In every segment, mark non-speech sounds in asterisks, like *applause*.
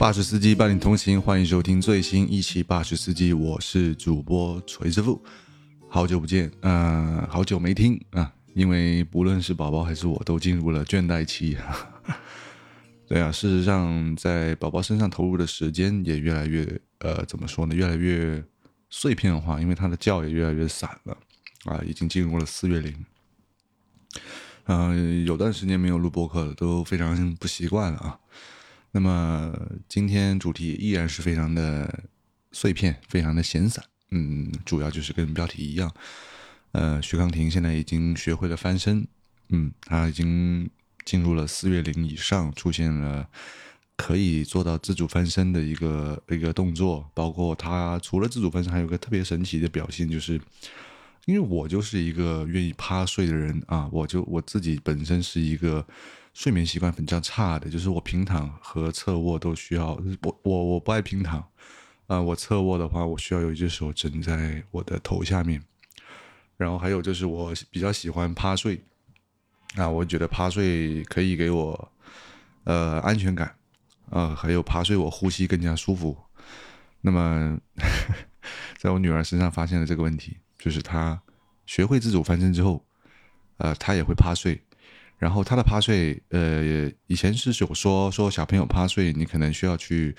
巴士司机伴你同行，欢迎收听最新一期巴士司机，我是主播锤师傅。好久不见，嗯，好久没听啊，因为不论是宝宝还是我都进入了倦怠期。*laughs* 对啊，事实上，在宝宝身上投入的时间也越来越，呃，怎么说呢？越来越碎片化，因为他的觉也越来越散了啊，已经进入了四月龄。嗯，有段时间没有录播客了，都非常不习惯了啊。那么今天主题依然是非常的碎片，非常的闲散。嗯，主要就是跟标题一样。呃，徐康婷现在已经学会了翻身。嗯，他已经进入了四月龄以上，出现了可以做到自主翻身的一个一个动作。包括他除了自主翻身，还有个特别神奇的表现，就是因为我就是一个愿意趴睡的人啊，我就我自己本身是一个。睡眠习惯比较差的，就是我平躺和侧卧都需要。我我我不爱平躺，啊，我侧卧的话，我需要有一只手枕在我的头下面。然后还有就是我比较喜欢趴睡，啊，我觉得趴睡可以给我呃安全感，啊，还有趴睡我呼吸更加舒服。那么，*laughs* 在我女儿身上发现了这个问题，就是她学会自主翻身之后，呃，她也会趴睡。然后他的趴睡，呃，以前是有说说小朋友趴睡，你可能需要去，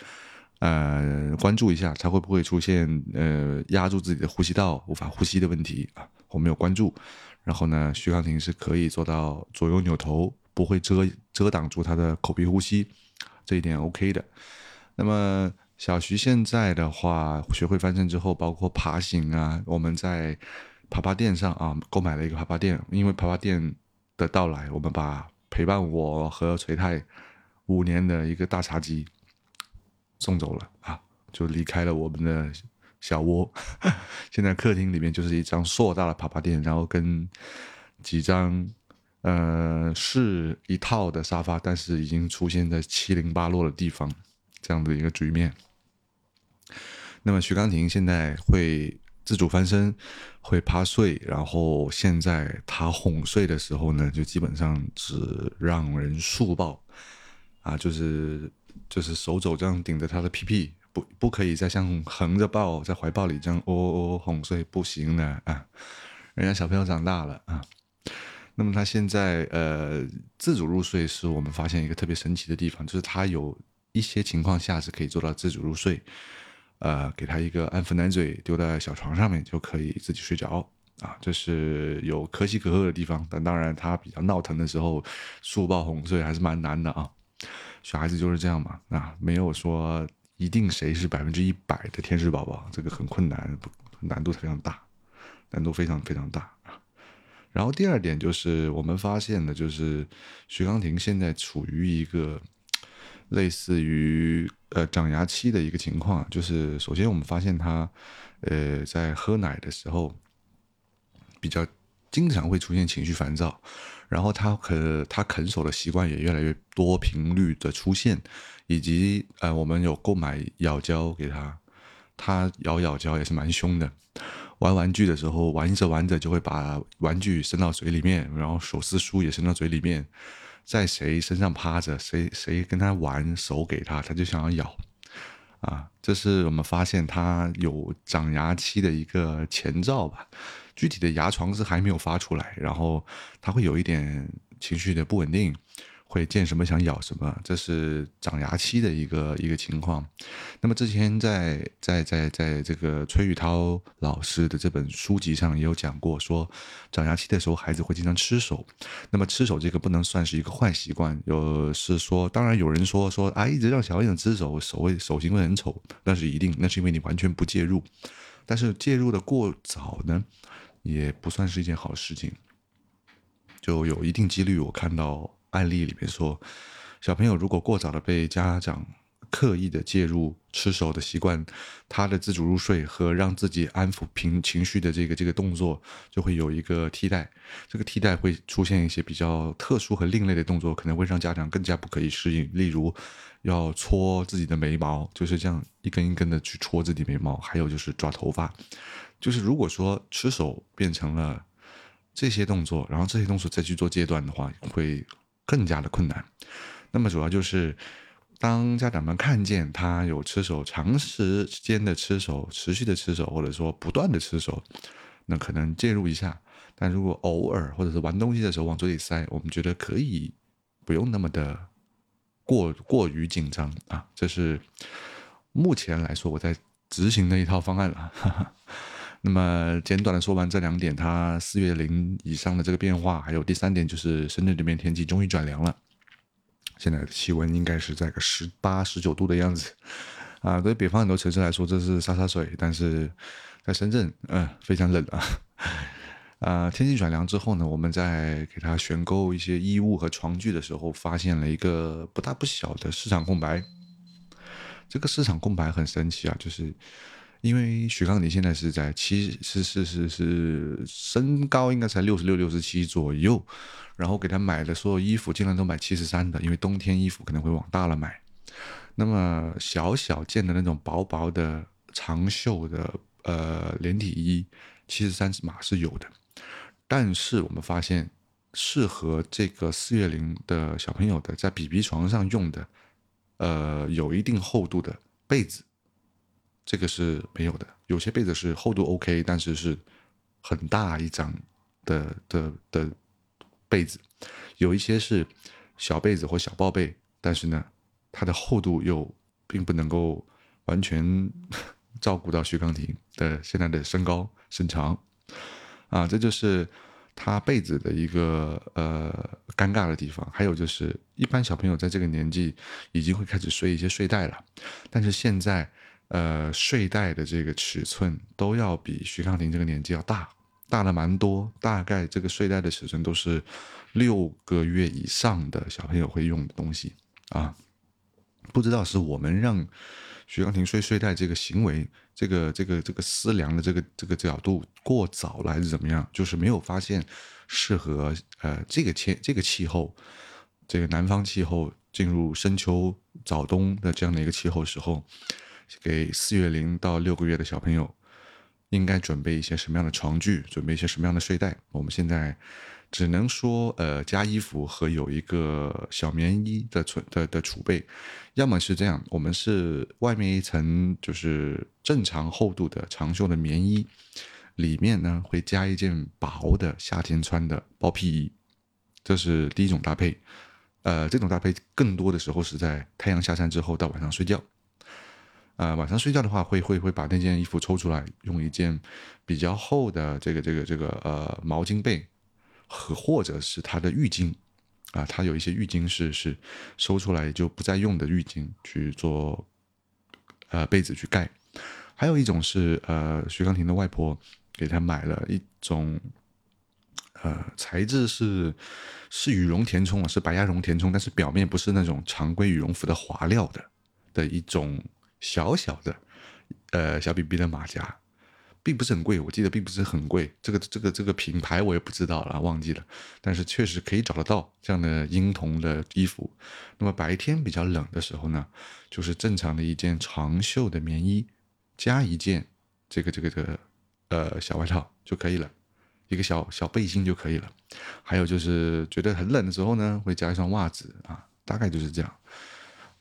呃，关注一下他会不会出现呃压住自己的呼吸道无法呼吸的问题啊。我没有关注。然后呢，徐康婷是可以做到左右扭头不会遮遮挡住他的口鼻呼吸，这一点 OK 的。那么小徐现在的话，学会翻身之后，包括爬行啊，我们在爬爬垫上啊购买了一个爬爬垫，因为爬爬垫。的到来，我们把陪伴我和锤太五年的一个大茶几送走了啊，就离开了我们的小窝。*laughs* 现在客厅里面就是一张硕大的爬爬垫，然后跟几张呃是一套的沙发，但是已经出现在七零八落的地方，这样的一个局面。那么徐刚婷现在会。自主翻身，会趴睡，然后现在他哄睡的时候呢，就基本上只让人竖抱，啊，就是就是手肘这样顶着他的屁屁，不不可以再像横着抱在怀抱里这样哦哦哄睡，不行的啊，人家小朋友长大了啊，那么他现在呃自主入睡是我们发现一个特别神奇的地方，就是他有一些情况下是可以做到自主入睡。呃，给他一个安抚奶嘴，丢在小床上面就可以自己睡着啊，这是有可喜可贺的地方。但当然，他比较闹腾的时候，竖抱哄睡还是蛮难的啊。小孩子就是这样嘛，啊，没有说一定谁是百分之一百的天使宝宝，这个很困难，难度非常大，难度非常非常大。然后第二点就是我们发现的，就是徐刚婷现在处于一个。类似于呃长牙期的一个情况，就是首先我们发现他，呃在喝奶的时候，比较经常会出现情绪烦躁，然后他可他啃手的习惯也越来越多频率的出现，以及呃我们有购买咬胶给他，他咬咬胶也是蛮凶的，玩玩具的时候玩着玩着就会把玩具伸到嘴里面，然后手撕书也伸到嘴里面。在谁身上趴着，谁谁跟他玩，手给他，他就想要咬，啊，这是我们发现他有长牙期的一个前兆吧。具体的牙床是还没有发出来，然后他会有一点情绪的不稳定。会见什么想咬什么，这是长牙期的一个一个情况。那么之前在在在在这个崔玉涛老师的这本书籍上也有讲过，说长牙期的时候孩子会经常吃手。那么吃手这个不能算是一个坏习惯，有是说，当然有人说说啊，一直让小孩子吃手，手会手型会很丑，那是一定，那是因为你完全不介入。但是介入的过早呢，也不算是一件好事情，就有一定几率我看到。案例里面说，小朋友如果过早的被家长刻意的介入吃手的习惯，他的自主入睡和让自己安抚平情绪的这个这个动作就会有一个替代，这个替代会出现一些比较特殊和另类的动作，可能会让家长更加不可以适应。例如，要搓自己的眉毛，就是这样一根一根的去搓自己眉毛，还有就是抓头发，就是如果说吃手变成了这些动作，然后这些动作再去做阶段的话，会。更加的困难，那么主要就是当家长们看见他有吃手，长时间的吃手，持续的吃手，或者说不断的吃手，那可能介入一下。但如果偶尔或者是玩东西的时候往嘴里塞，我们觉得可以不用那么的过过于紧张啊。这是目前来说我在执行的一套方案了。哈哈那么简短的说完这两点，它四月零以上的这个变化，还有第三点就是深圳这边天气终于转凉了。现在的气温应该是在个十八、十九度的样子，啊，对北方很多城市来说这是洒洒水，但是在深圳，嗯，非常冷啊。*laughs* 啊，天气转凉之后呢，我们在给他选购一些衣物和床具的时候，发现了一个不大不小的市场空白。这个市场空白很神奇啊，就是因为许刚你现在是在七，是是是是身高应该才六十六、六十七左右。然后给他买的所有衣服，尽量都买七十三的，因为冬天衣服可能会往大了买。那么小小件的那种薄薄的长袖的呃连体衣，七十三码是有的。但是我们发现，适合这个四月龄的小朋友的，在 BB 床上用的，呃，有一定厚度的被子，这个是没有的。有些被子是厚度 OK，但是是很大一张的的的。被子有一些是小被子或小抱被，但是呢，它的厚度又并不能够完全 *laughs* 照顾到徐康婷的现在的身高身长啊，这就是他被子的一个呃尴尬的地方。还有就是，一般小朋友在这个年纪已经会开始睡一些睡袋了，但是现在呃睡袋的这个尺寸都要比徐康婷这个年纪要大。大了蛮多，大概这个睡袋的尺寸都是六个月以上的小朋友会用的东西啊。不知道是我们让徐刚婷睡睡袋这个行为，这个这个这个思量的这个这个角度过早了，还是怎么样？就是没有发现适合呃这个天这个气候，这个南方气候进入深秋早冬的这样的一个气候时候，给四月龄到六个月的小朋友。应该准备一些什么样的床具？准备一些什么样的睡袋？我们现在只能说，呃，加衣服和有一个小棉衣的存的的储备。要么是这样，我们是外面一层就是正常厚度的长袖的棉衣，里面呢会加一件薄的夏天穿的包屁衣，这是第一种搭配。呃，这种搭配更多的时候是在太阳下山之后到晚上睡觉。呃，晚上睡觉的话，会会会把那件衣服抽出来，用一件比较厚的这个这个这个呃毛巾被和或者是它的浴巾啊，它有一些浴巾是是收出来就不再用的浴巾去做呃被子去盖，还有一种是呃徐刚婷的外婆给他买了一种呃材质是是羽绒填充啊，是白鸭绒填充，但是表面不是那种常规羽绒服的滑料的的一种。小小的，呃，小 B B 的马甲，并不是很贵，我记得并不是很贵。这个这个这个品牌我也不知道了，忘记了。但是确实可以找得到这样的婴童的衣服。那么白天比较冷的时候呢，就是正常的一件长袖的棉衣，加一件这个这个这个呃小外套就可以了，一个小小背心就可以了。还有就是觉得很冷的时候呢，会加一双袜子啊，大概就是这样。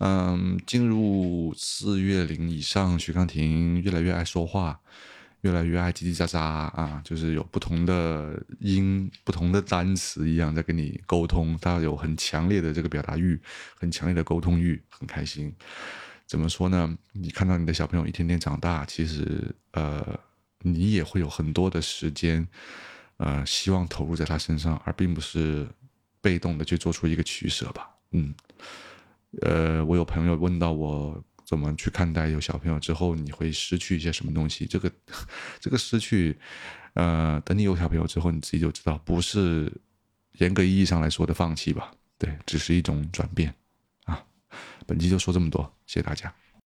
嗯，进入四月龄以上，徐康婷越来越爱说话，越来越爱叽叽喳喳啊，就是有不同的音、不同的单词一样在跟你沟通，他有很强烈的这个表达欲，很强烈的沟通欲，很开心。怎么说呢？你看到你的小朋友一天天长大，其实呃，你也会有很多的时间，呃，希望投入在他身上，而并不是被动的去做出一个取舍吧？嗯。呃，我有朋友问到我怎么去看待有小朋友之后你会失去一些什么东西？这个，这个失去，呃，等你有小朋友之后，你自己就知道，不是严格意义上来说的放弃吧？对，只是一种转变啊。本期就说这么多，谢谢大家。